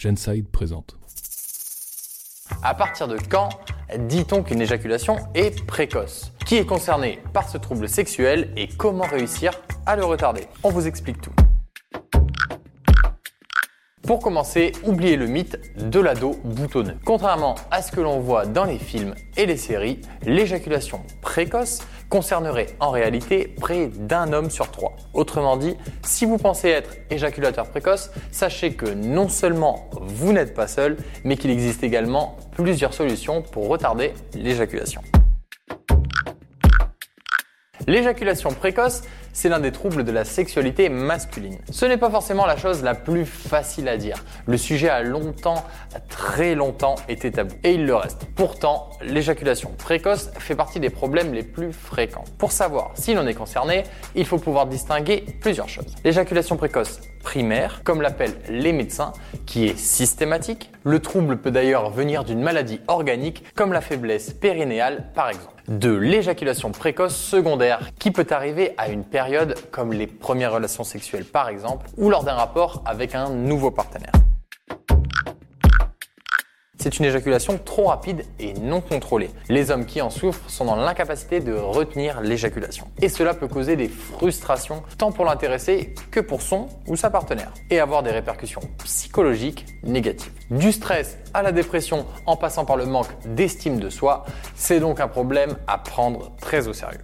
Genside présente. À partir de quand dit-on qu'une éjaculation est précoce? Qui est concerné par ce trouble sexuel et comment réussir à le retarder? On vous explique tout. Pour commencer, oubliez le mythe de l'ado boutonneux. Contrairement à ce que l'on voit dans les films et les séries, l'éjaculation précoce concernerait en réalité près d'un homme sur trois. Autrement dit, si vous pensez être éjaculateur précoce, sachez que non seulement vous n'êtes pas seul, mais qu'il existe également plusieurs solutions pour retarder l'éjaculation. L'éjaculation précoce, c'est l'un des troubles de la sexualité masculine. Ce n'est pas forcément la chose la plus facile à dire. Le sujet a longtemps, très longtemps été tabou. Et il le reste. Pourtant, l'éjaculation précoce fait partie des problèmes les plus fréquents. Pour savoir si l'on est concerné, il faut pouvoir distinguer plusieurs choses. L'éjaculation précoce primaire, comme l'appellent les médecins, qui est systématique. Le trouble peut d'ailleurs venir d'une maladie organique, comme la faiblesse périnéale par exemple. De l'éjaculation précoce secondaire, qui peut arriver à une période comme les premières relations sexuelles par exemple, ou lors d'un rapport avec un nouveau partenaire. C'est une éjaculation trop rapide et non contrôlée. Les hommes qui en souffrent sont dans l'incapacité de retenir l'éjaculation. Et cela peut causer des frustrations tant pour l'intéressé que pour son ou sa partenaire. Et avoir des répercussions psychologiques négatives. Du stress à la dépression en passant par le manque d'estime de soi, c'est donc un problème à prendre très au sérieux.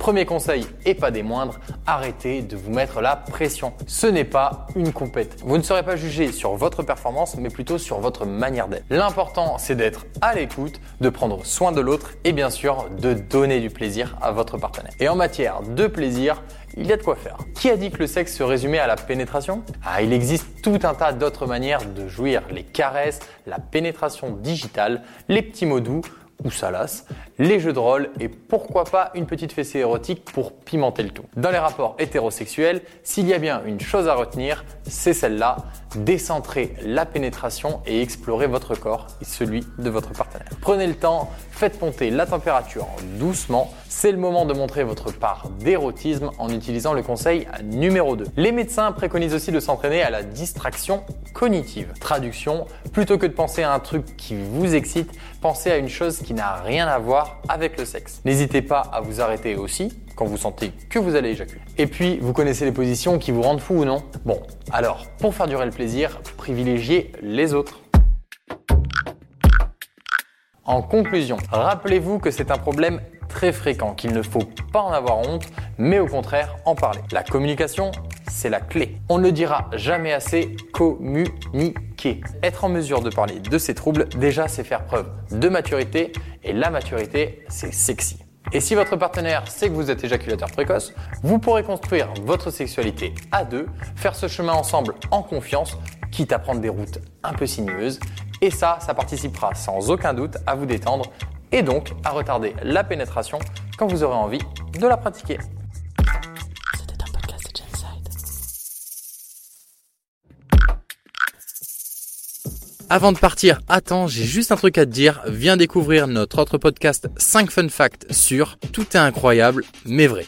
Premier conseil, et pas des moindres, arrêtez de vous mettre la pression. Ce n'est pas une compète. Vous ne serez pas jugé sur votre performance, mais plutôt sur votre manière d'être. L'important, c'est d'être à l'écoute, de prendre soin de l'autre et bien sûr de donner du plaisir à votre partenaire. Et en matière de plaisir, il y a de quoi faire. Qui a dit que le sexe se résumait à la pénétration? Ah, il existe tout un tas d'autres manières de jouir. Les caresses, la pénétration digitale, les petits mots doux ou salace, les jeux de rôle et pourquoi pas une petite fessée érotique pour pimenter le tout. Dans les rapports hétérosexuels, s'il y a bien une chose à retenir, c'est celle-là, décentrer la pénétration et explorer votre corps et celui de votre partenaire. Prenez le temps, faites monter la température doucement, c'est le moment de montrer votre part d'érotisme en utilisant le conseil numéro 2. Les médecins préconisent aussi de s'entraîner à la distraction cognitive. Traduction, plutôt que de penser à un truc qui vous excite, pensez à une chose qui n'a rien à voir avec le sexe. N'hésitez pas à vous arrêter aussi quand vous sentez que vous allez éjaculer. Et puis, vous connaissez les positions qui vous rendent fou ou non? Bon, alors, pour faire durer le plaisir, privilégiez les autres. En conclusion, rappelez-vous que c'est un problème très fréquent, qu'il ne faut pas en avoir honte, mais au contraire en parler. La communication, c'est la clé. On ne dira jamais assez communiquer. Être en mesure de parler de ces troubles, déjà c'est faire preuve de maturité, et la maturité, c'est sexy. Et si votre partenaire sait que vous êtes éjaculateur précoce, vous pourrez construire votre sexualité à deux, faire ce chemin ensemble en confiance, quitte à prendre des routes un peu sinueuses. Et ça, ça participera sans aucun doute à vous détendre et donc à retarder la pénétration quand vous aurez envie de la pratiquer. C'était un podcast de Genside. Avant de partir, attends, j'ai juste un truc à te dire. Viens découvrir notre autre podcast 5 fun facts sur Tout est incroyable mais vrai.